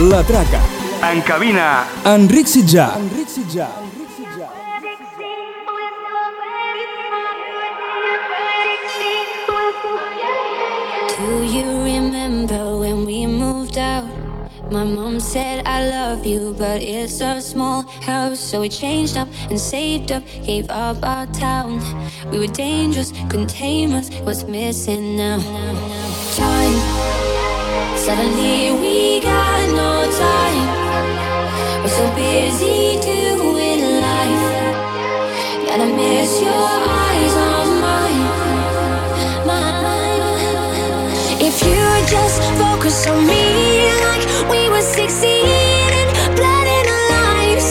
La traca. En cabina, Enric Sitjà. Enric Sitjà. Do you remember when we moved out? My mom said I love you, but it's a small house. So we changed up and saved up, gave up our town. We were dangerous, couldn't tame us. What's missing now? Time. Suddenly we got no time. We're so busy doing life. Gotta miss your eyes on mine. Mine. If you just focus on me like we were succeeding, blood in our lives.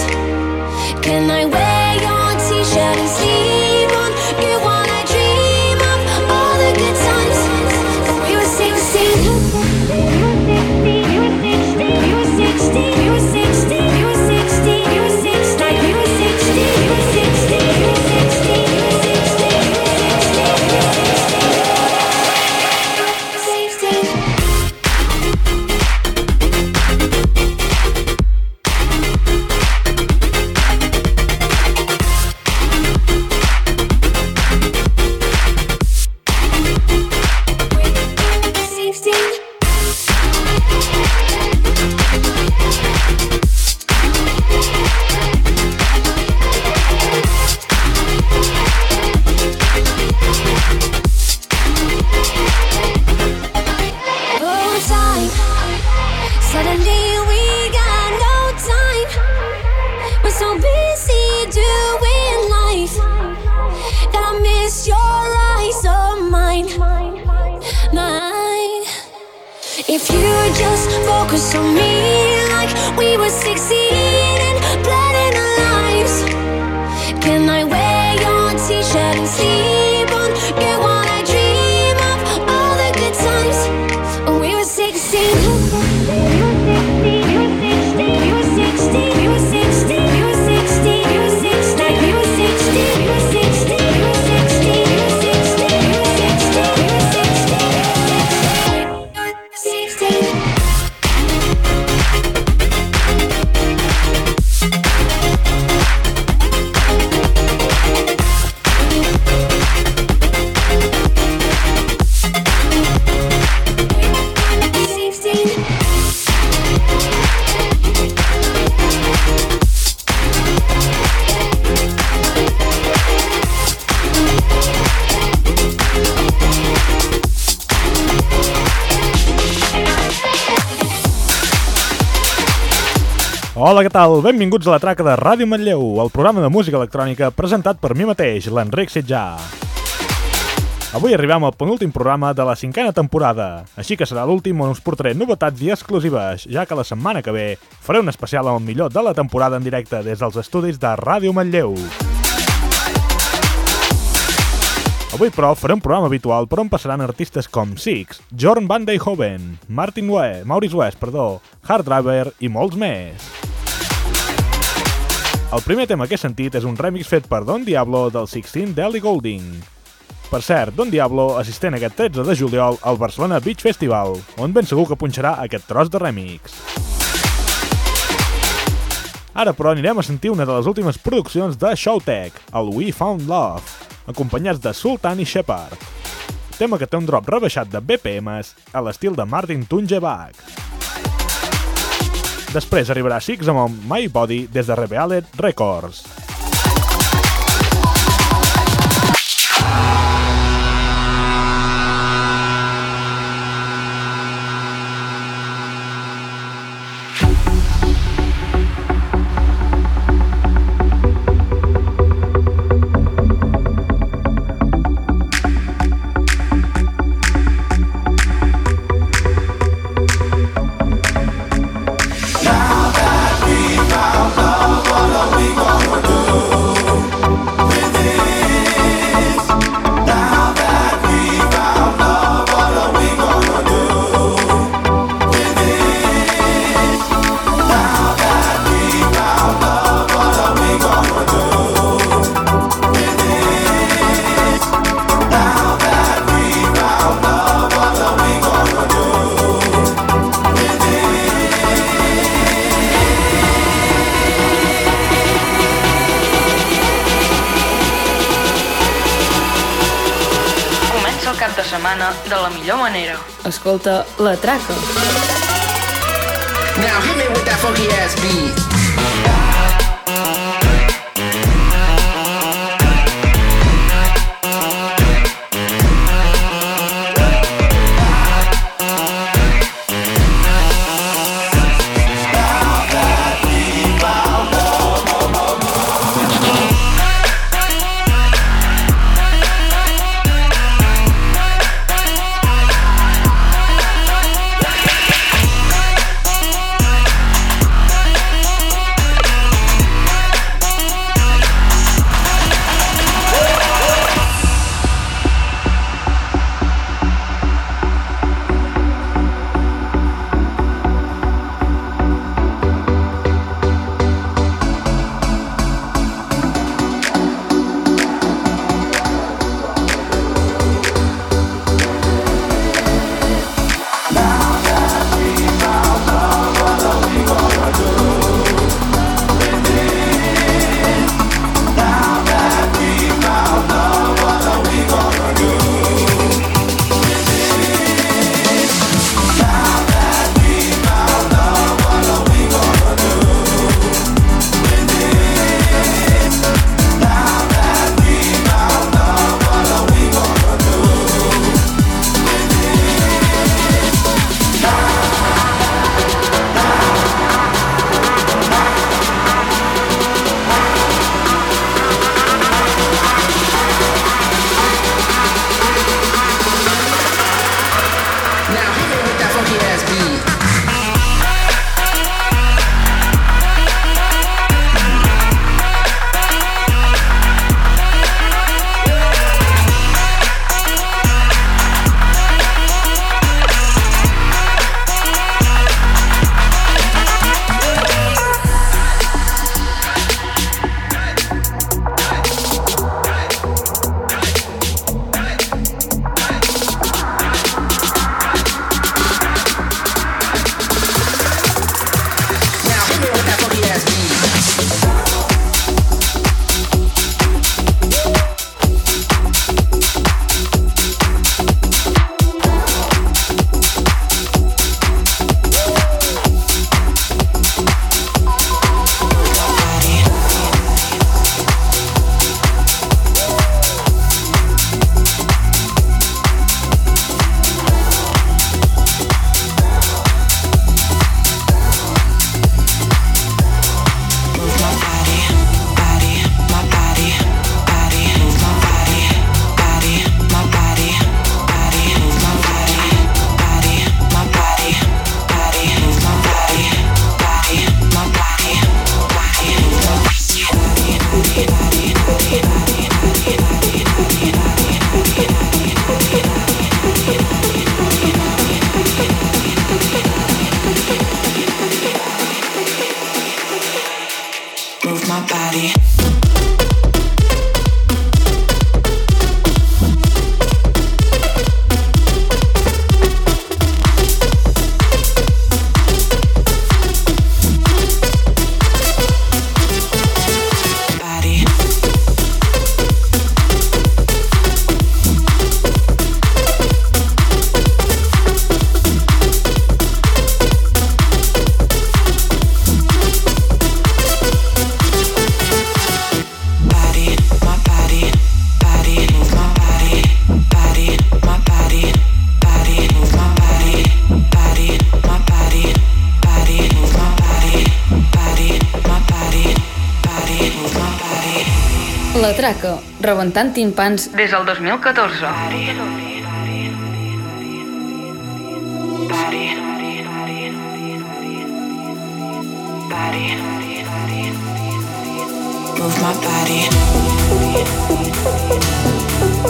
Can I wear què tal? Benvinguts a la traca de Ràdio Manlleu, el programa de música electrònica presentat per mi mateix, l'Enric Sitjà. Avui arribem al penúltim programa de la cinquena temporada, així que serà l'últim on us portaré novetats i exclusives, ja que la setmana que ve faré un especial amb el millor de la temporada en directe des dels estudis de Ràdio Manlleu. Avui, però, faré un programa habitual per on passaran artistes com Six, Jorn Van Deyhoven, Martin West, Maurice West, perdó, Hard Driver i molts més. El primer tema que he sentit és un remix fet per Don Diablo del 16 d'Ellie Goulding. Per cert, Don Diablo assistent aquest 13 de juliol al Barcelona Beach Festival, on ben segur que punxarà aquest tros de remix. Ara, però, anirem a sentir una de les últimes produccions de Showtech, el We Found Love, acompanyats de Sultan i Shepard. Tema que té un drop rebaixat de BPMs a l'estil de Martin Tungebach. Després arribarà Six amb el My Body des de Revealed Records. El cap de setmana de la millor manera. Escolta La Traca. Now hit me with that funky ass beat. Traca, rebentant timpans Des del 2014. Move my body.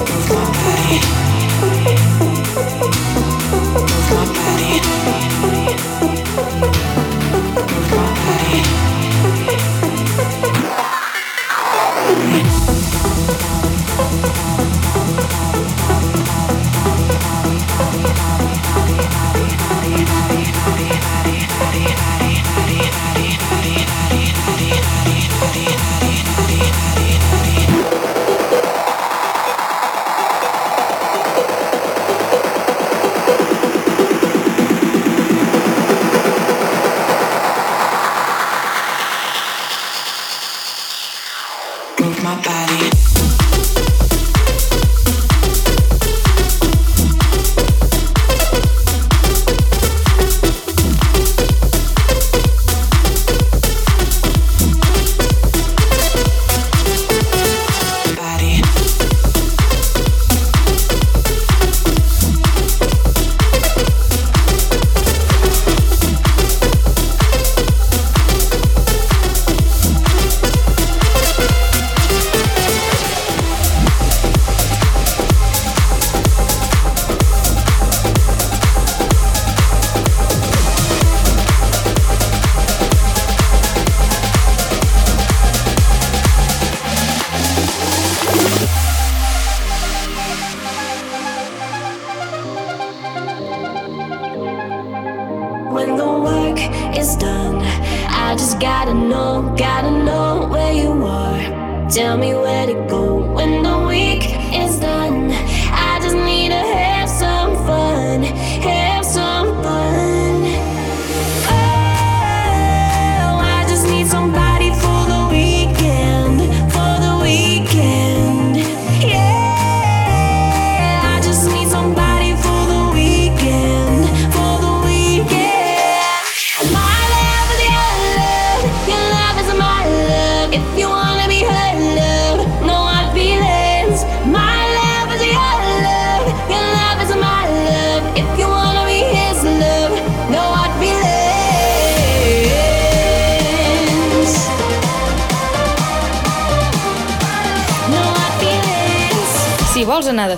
Move my body.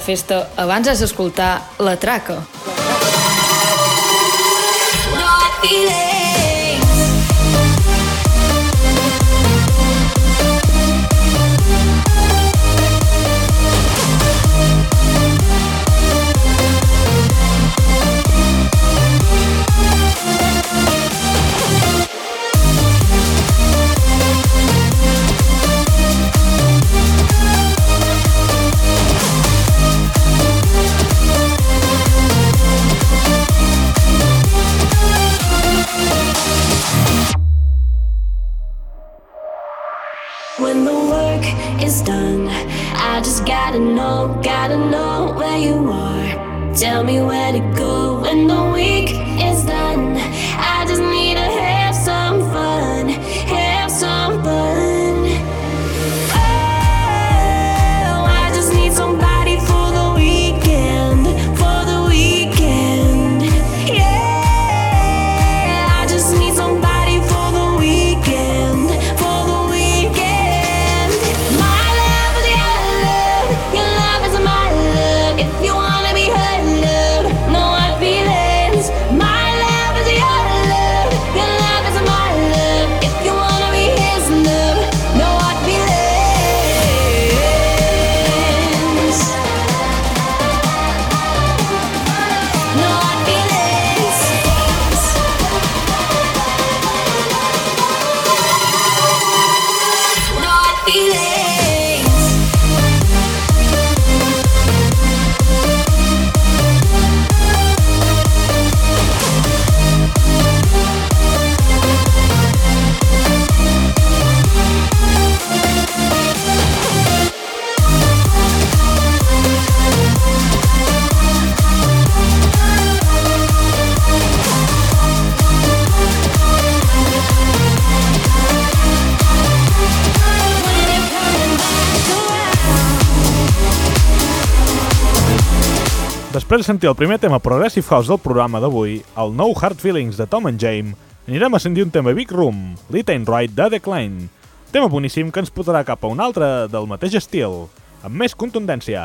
Festa, abans has d'escoltar La Traca. Is done, I just gotta know, gotta know where you are. Tell me where to go when the week Després de sentir el primer tema Progressive House del programa d'avui, el nou Hard Feelings de Tom and James, anirem a sentir un tema Big Room, Lit Ain't Right de Decline. Tema boníssim que ens portarà cap a un altre del mateix estil, amb més contundència.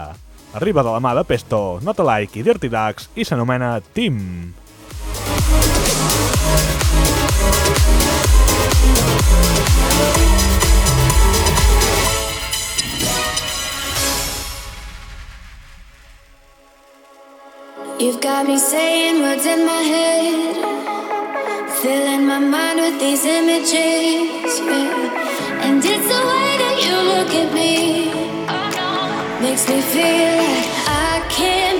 Arriba de la mà de Pesto, Not Alike i Dirty Ducks i s'anomena Team. Got me saying words in my head, filling my mind with these images, yeah. And it's the way that you look at me, makes me feel like I can't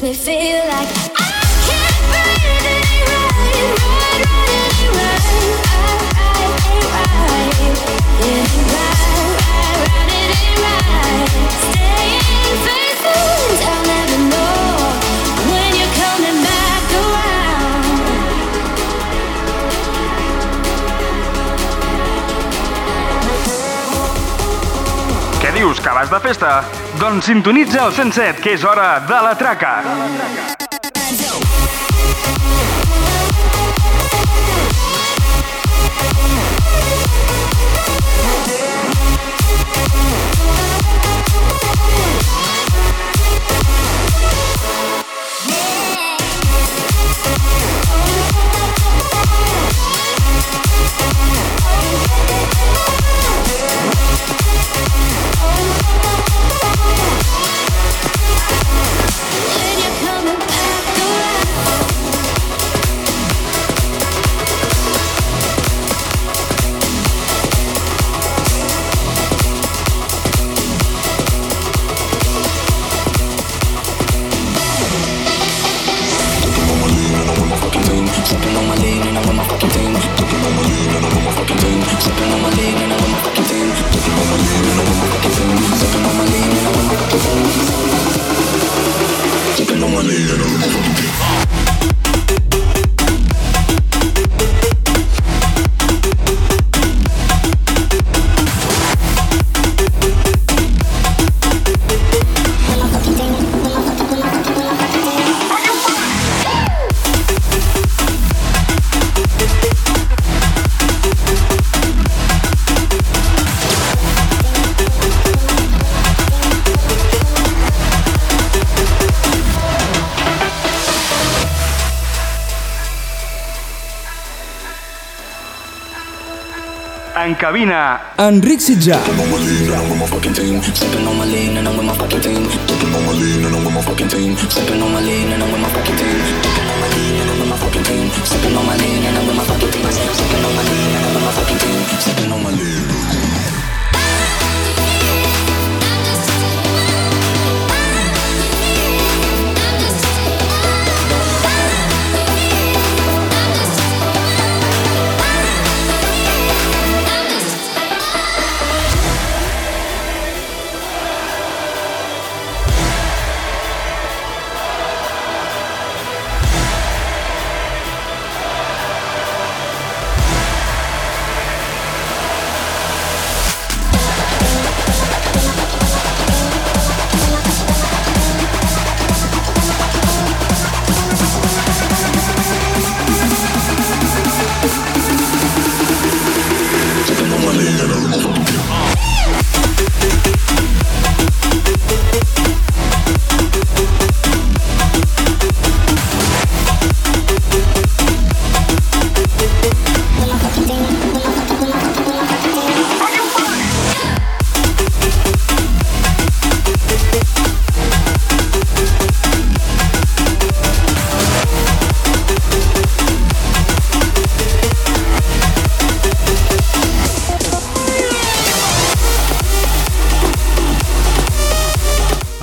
sniffing de festa? Doncs sintonitza el 107, que és hora de la traca. When En cabina, Enric Sitjà.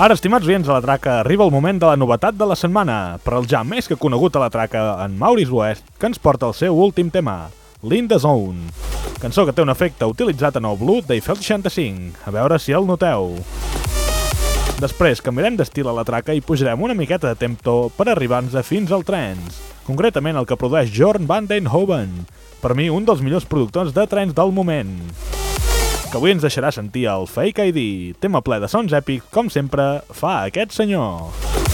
Ara, estimats oients de la traca, arriba el moment de la novetat de la setmana, per al ja més que conegut a la traca, en Maurice West, que ens porta el seu últim tema, l'In the Zone. Cançó que té un efecte utilitzat en el Blue d'Eiffel 65, a veure si el noteu. Després canviarem d'estil a la traca i pujarem una miqueta de tempo per arribar-nos fins al trens, concretament el que produeix Jorn van den Hoven, per mi un dels millors productors de trens del moment que avui ens deixarà sentir el Fake ID, tema ple de sons èpics, com sempre fa aquest senyor.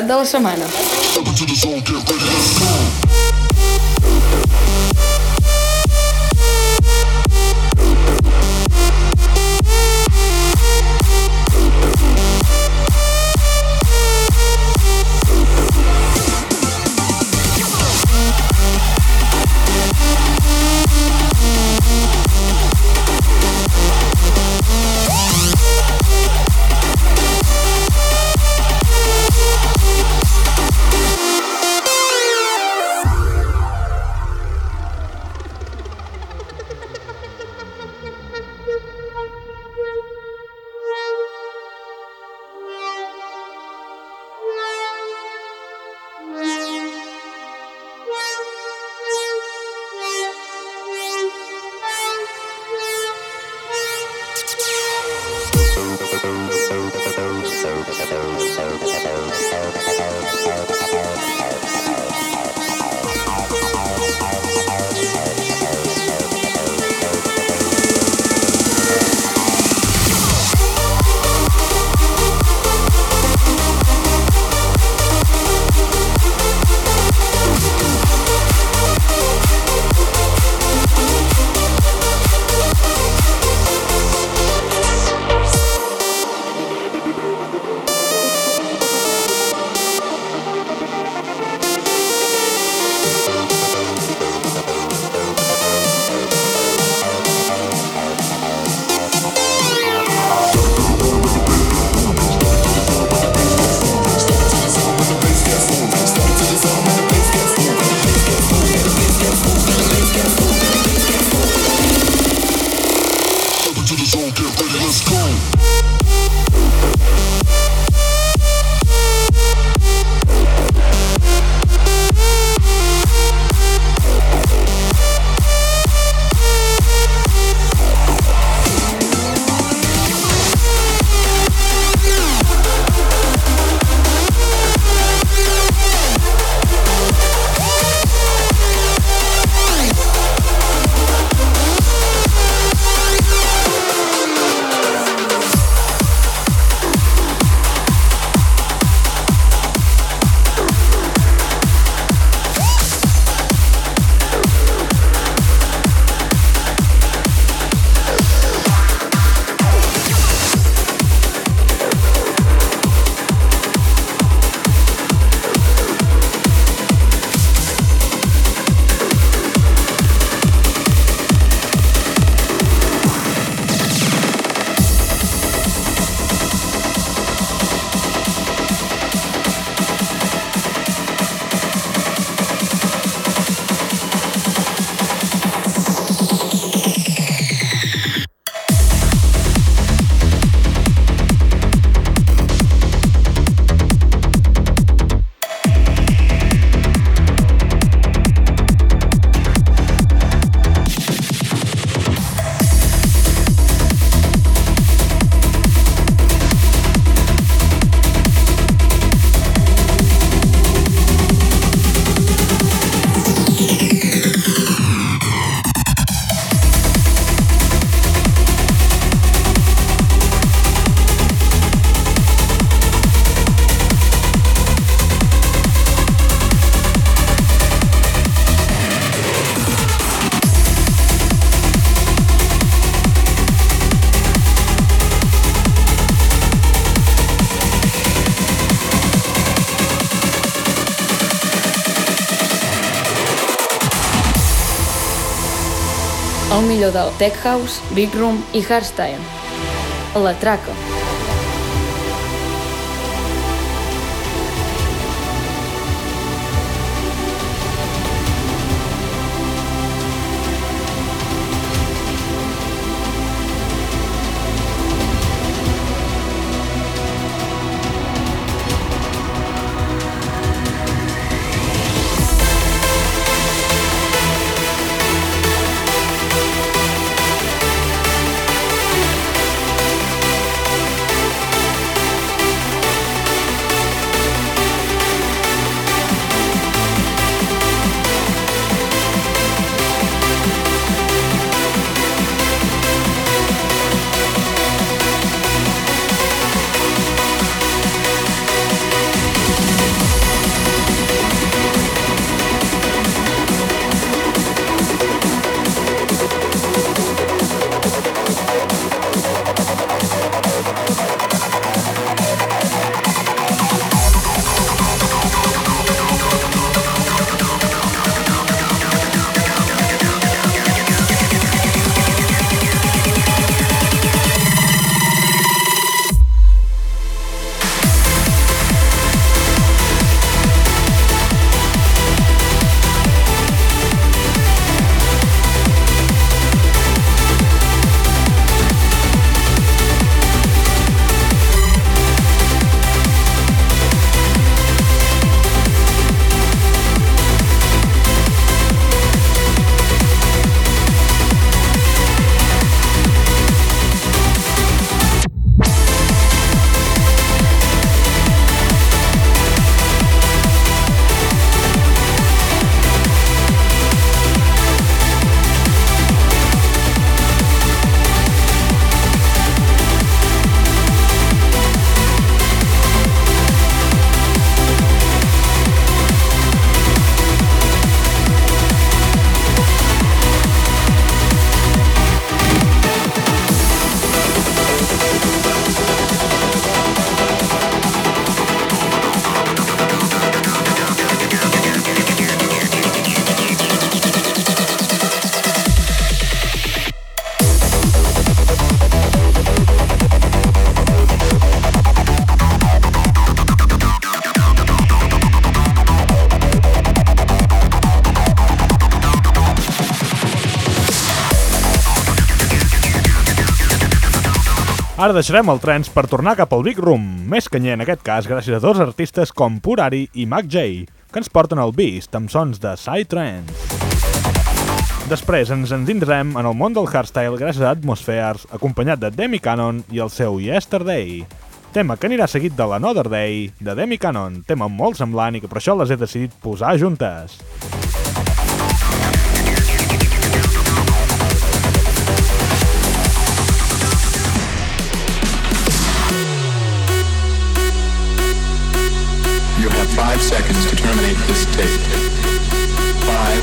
La novetat de millor del Tech House, Big Room i Hardstyle. La traca. Ara deixarem el trens per tornar cap al Big Room, més canyer en aquest cas gràcies a dos artistes com Purari i Mac J, que ens porten el Beast amb sons de Psytrance. Després ens endinsarem en el món del hardstyle gràcies a Atmospheres, acompanyat de Demi Cannon i el seu Yesterday. Tema que anirà seguit de l'Another Day, de Demi Cannon, tema molt semblant i que per això les he decidit posar juntes. Seconds to terminate this tape. Five,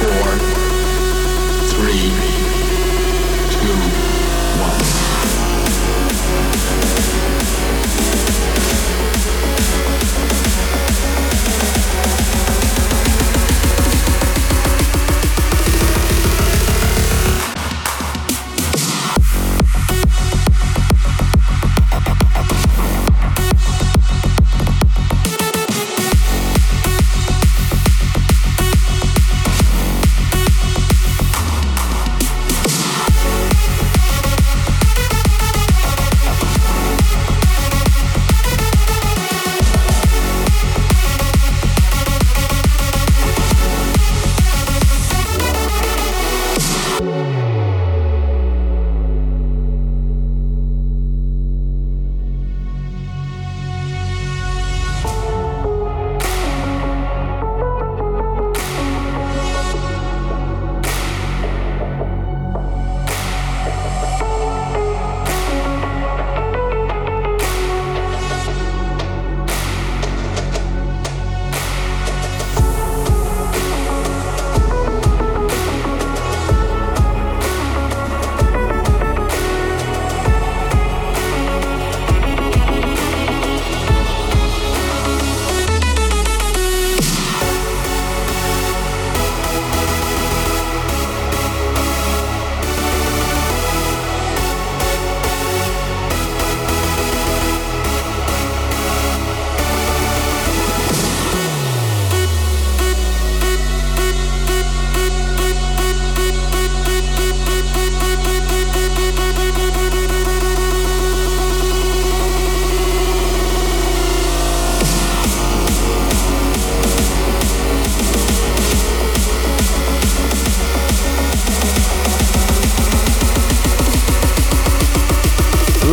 four,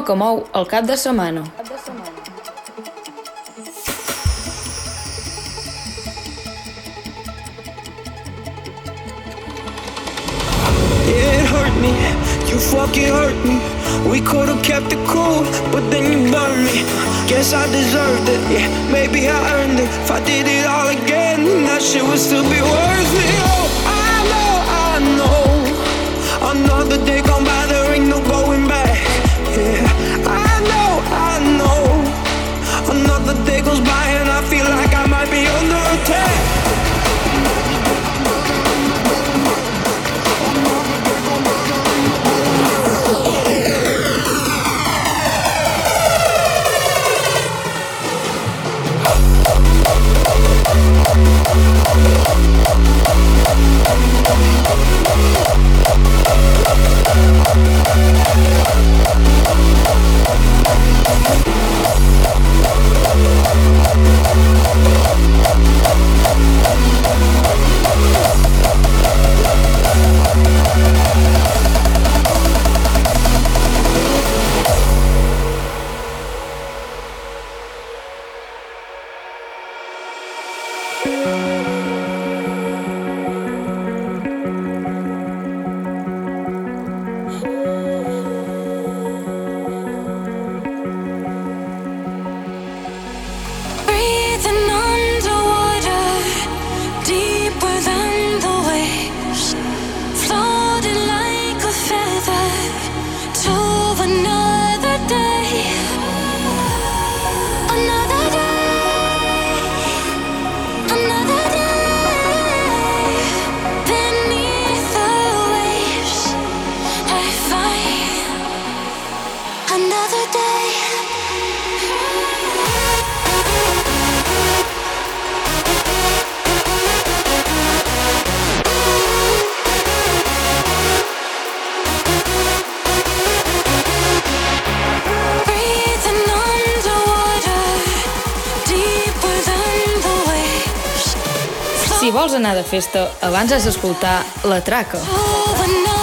Ritme que mou el cap de setmana. It hurt me, you fucking hurt me. We could've kept it cool, but then you burned me. Guess I deserved it, yeah, maybe I earned it. If I did it all again, that shit would still be worth it. Oh, I know, I know. Another day festa, abans has d'escoltar La Traca. To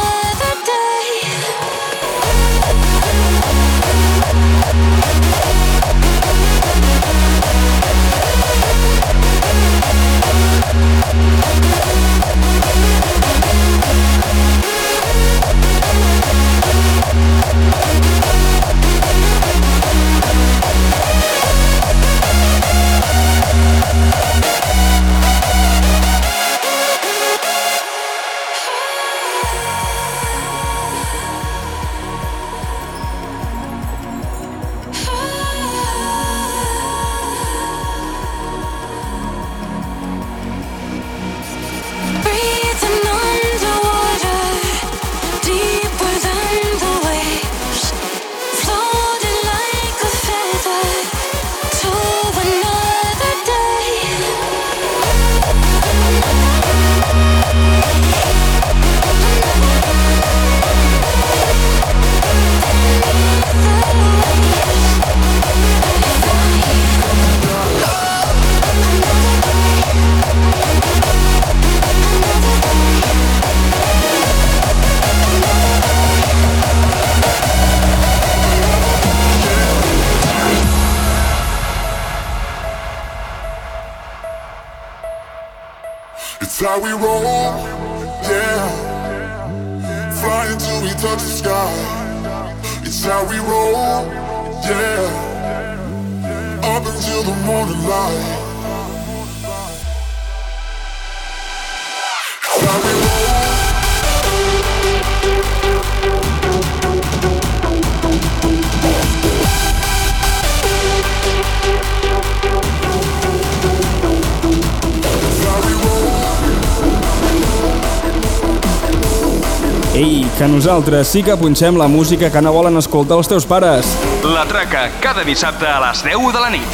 nosaltres sí que punxem la música que no volen escoltar els teus pares. La Traca, cada dissabte a les 10 de la nit.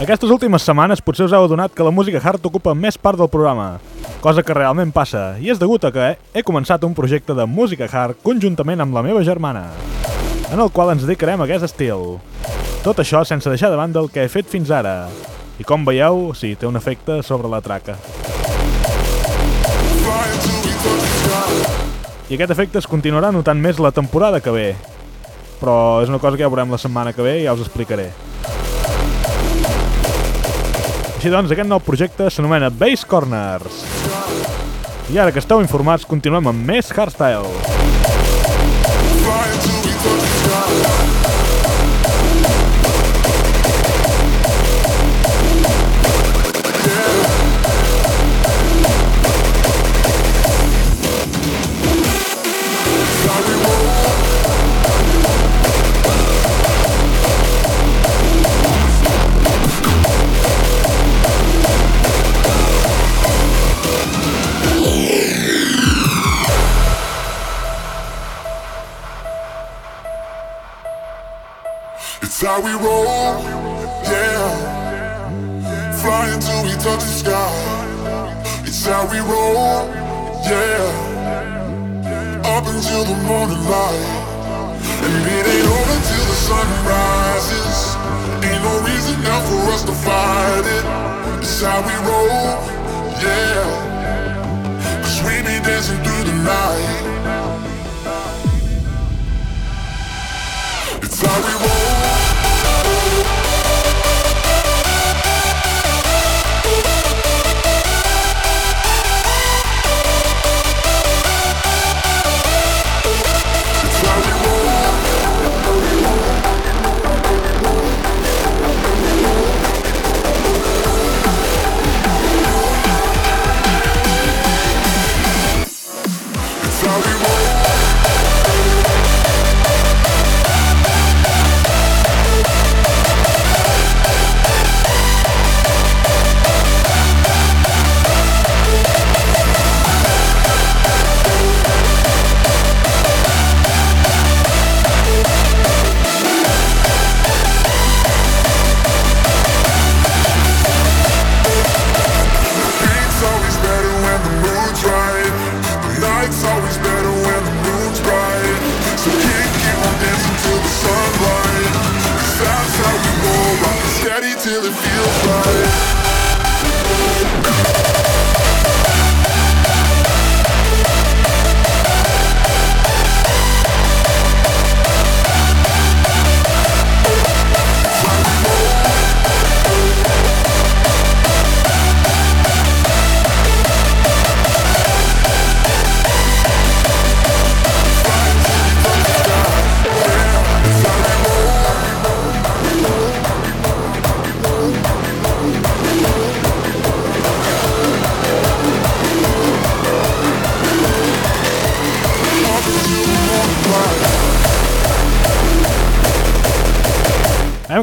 Aquestes últimes setmanes potser us heu adonat que la música hard ocupa més part del programa, cosa que realment passa, i és degut a que he començat un projecte de música hard conjuntament amb la meva germana, en el qual ens dedicarem a aquest estil. Tot això sense deixar de banda el que he fet fins ara. I com veieu, sí, té un efecte sobre la traca. I aquest efecte es continuarà notant més la temporada que ve. Però és una cosa que ja veurem la setmana que ve i ja us explicaré. Així doncs, aquest nou projecte s'anomena Bass Corners. I ara que esteu informats, continuem amb més hardstyle. It's we roll, yeah. Flying till we touch the sky. It's how we roll, yeah. Up until the morning light. And it ain't over till the sun rises. Ain't no reason now for us to fight it. It's how we roll, yeah. Cause we be dancing through the night. It's how we roll.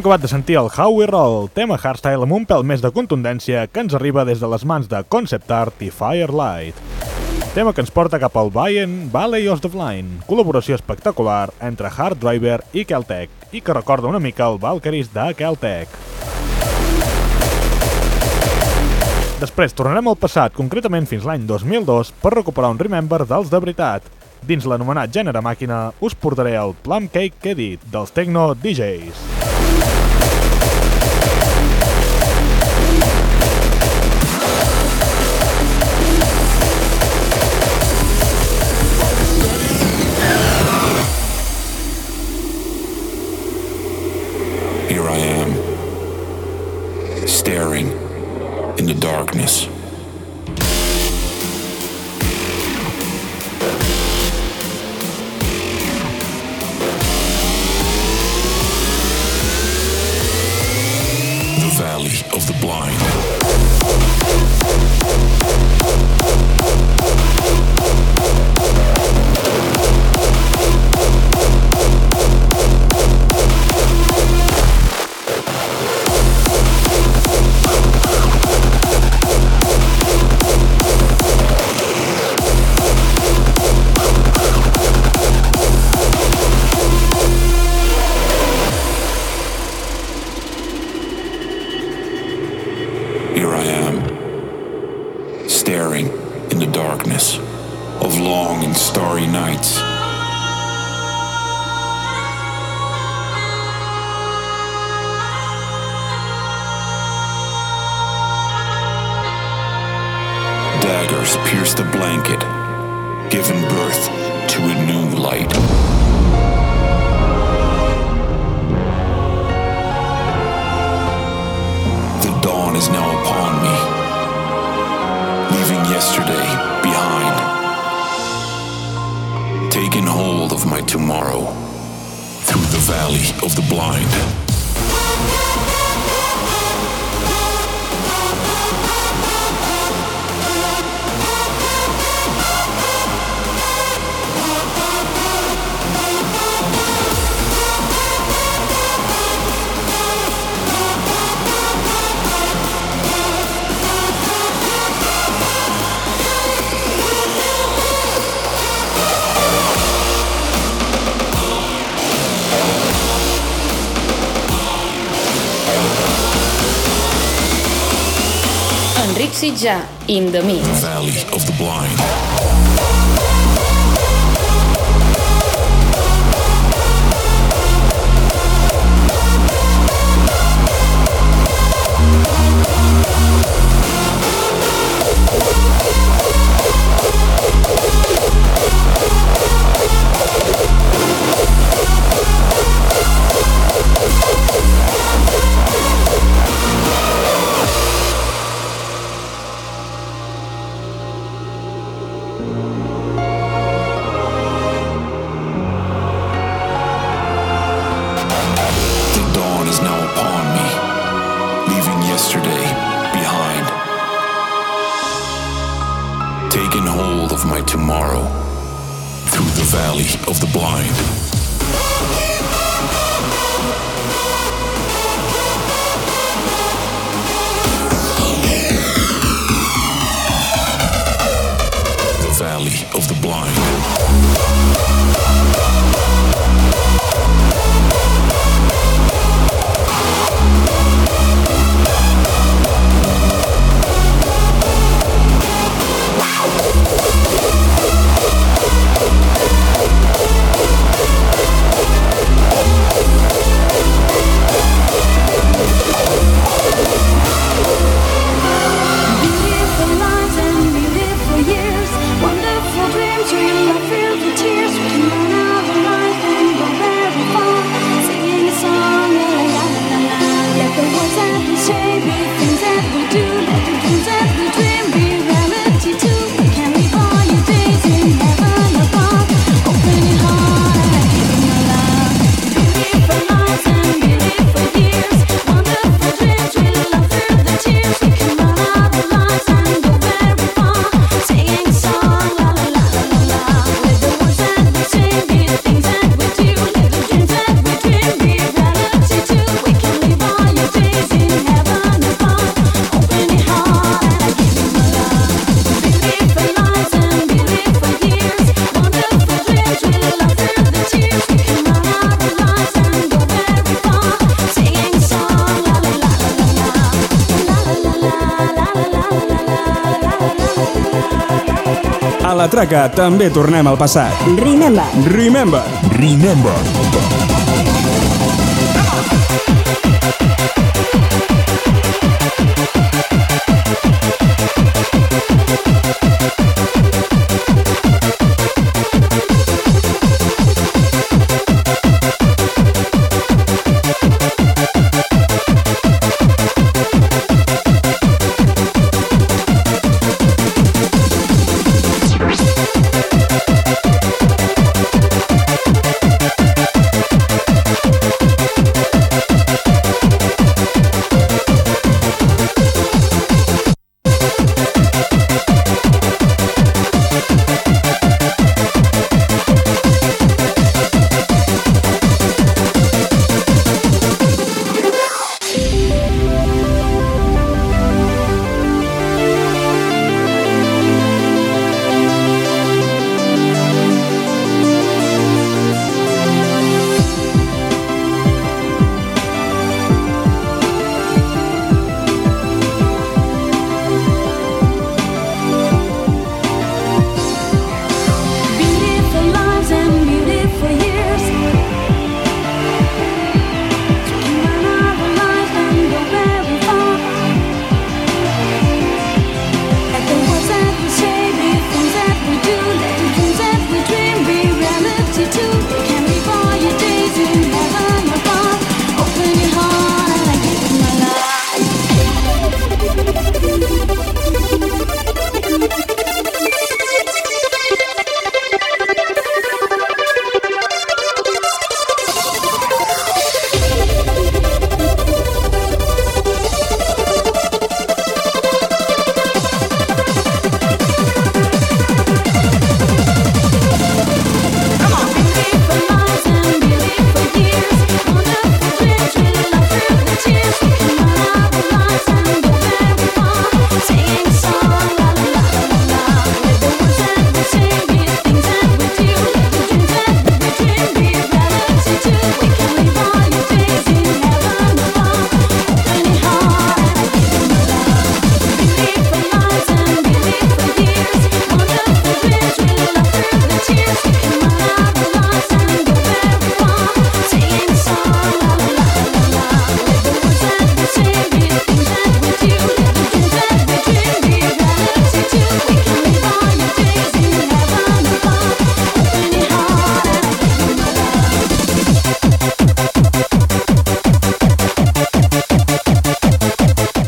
Acabat de sentir el How We Roll, tema hardstyle amb un pèl més de contundència que ens arriba des de les mans de Concept Art i Firelight. Tema que ens porta cap al Bayern Valley of the Blind, col·laboració espectacular entre Hard Driver i Keltec, i que recorda una mica el Valkyries de Keltec. Després tornarem al passat, concretament fins l'any 2002, per recuperar un Remember dels de veritat. Dins l'anomenat gènere màquina, us portaré el Plum Cake Edit dels Tecno DJs. Ouija in the Mix. Valley of the Blind. també tornem al passat. Remember. Remember. Remember. Remember.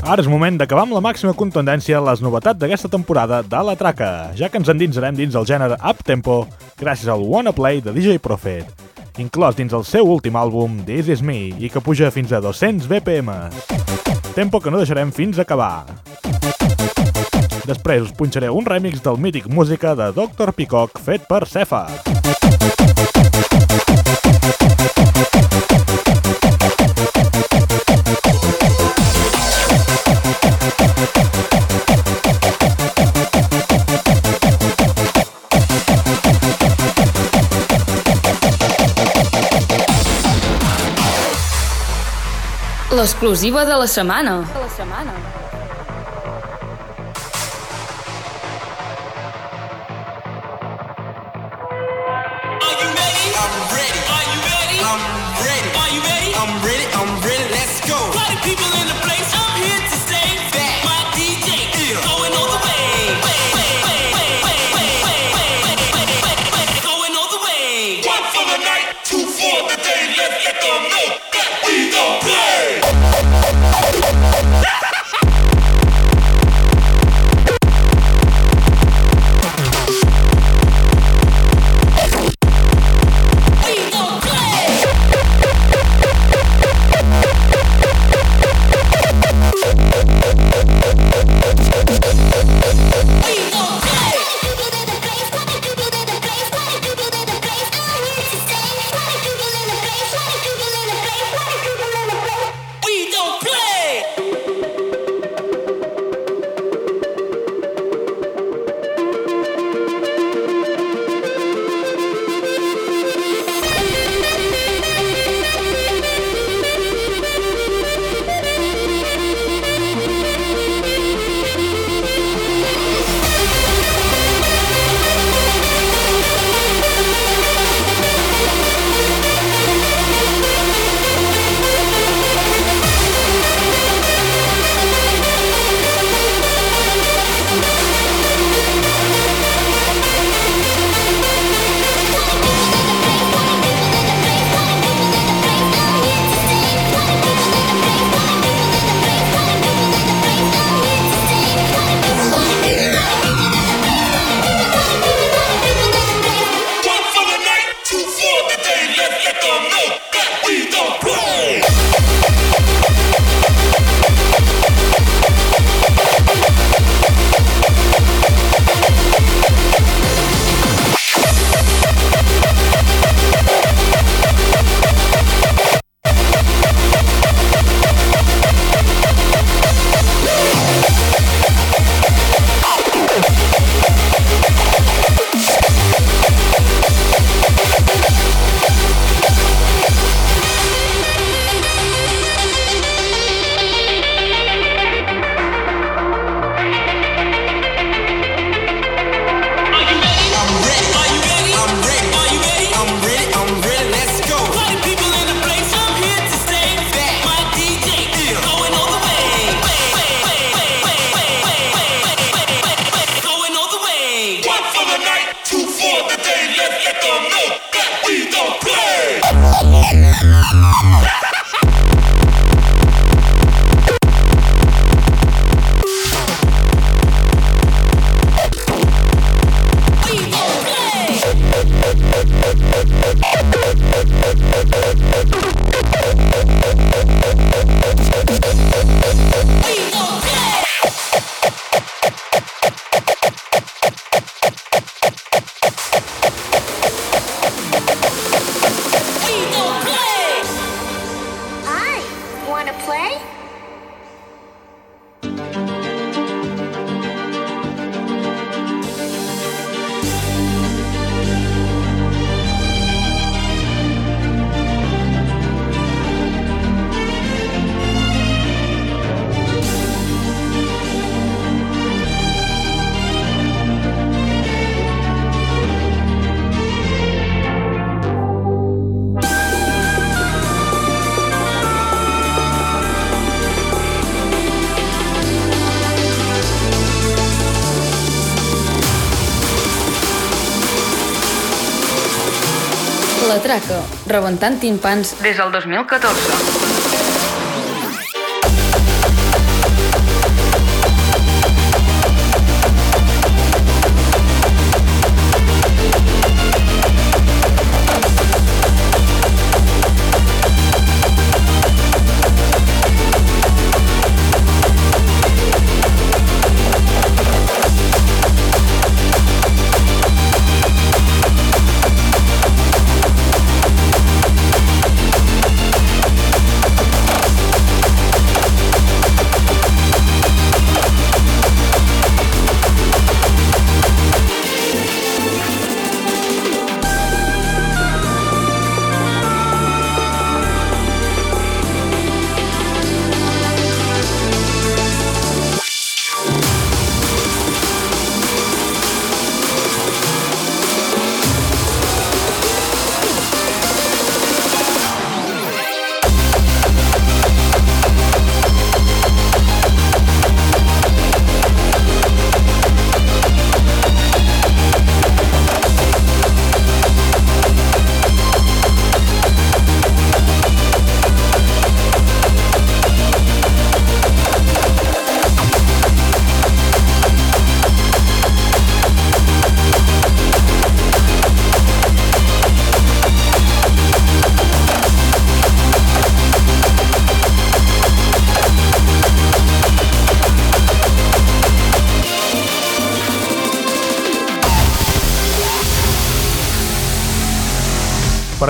Ara és moment d'acabar amb la màxima contundència les novetats d'aquesta temporada de La Traca, ja que ens endinsarem dins el gènere up-tempo gràcies al Wanna Play de DJ Prophet, inclòs dins el seu últim àlbum This Is Me i que puja fins a 200 BPM. Tempo que no deixarem fins a acabar. Després us punxaré un remix del mític música de Dr. Peacock fet per Cefa. L'exclusiva de la setmana. De la setmana. I'm ready, I'm ready, let's go. Party people in rebentant timpans Des del 2014.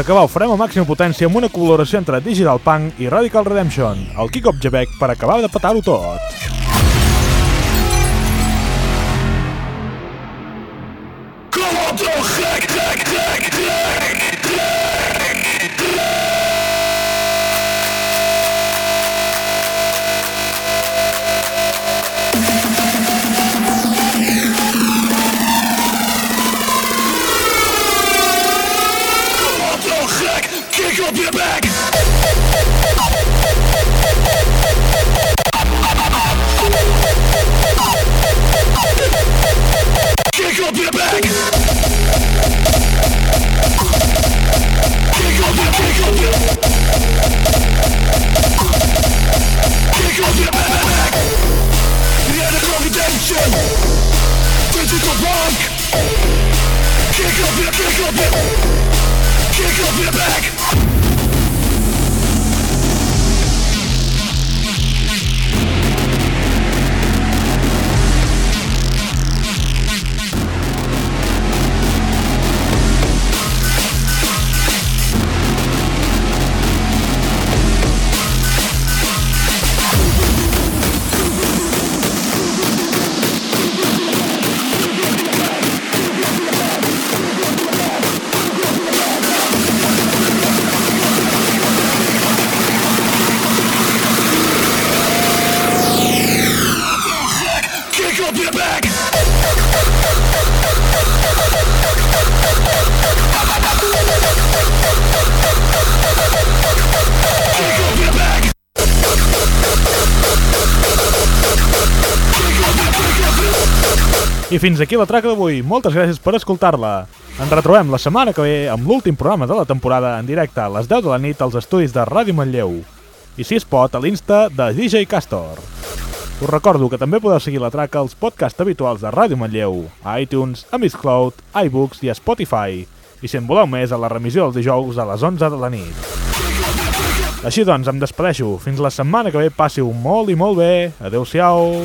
Acabar ho farem a màxima potència amb una col·laboració entre Digital Punk i Radical Redemption, el Kick of Jebek per acabar de petar-ho tot. Up your, kick up your... Back! I fins aquí la traca d'avui. Moltes gràcies per escoltar-la. Ens retrobem la setmana que ve amb l'últim programa de la temporada en directe a les 10 de la nit als estudis de Ràdio Manlleu. I si es pot, a l'insta de DJ Castor. Us recordo que també podeu seguir la traca als podcasts habituals de Ràdio Manlleu, a iTunes, a Mixcloud, iBooks i a Spotify. I si en voleu més, a la remissió dels dijous a les 11 de la nit. Així doncs, em despedeixo. Fins la setmana que ve passi-ho molt i molt bé. Adeu-siau.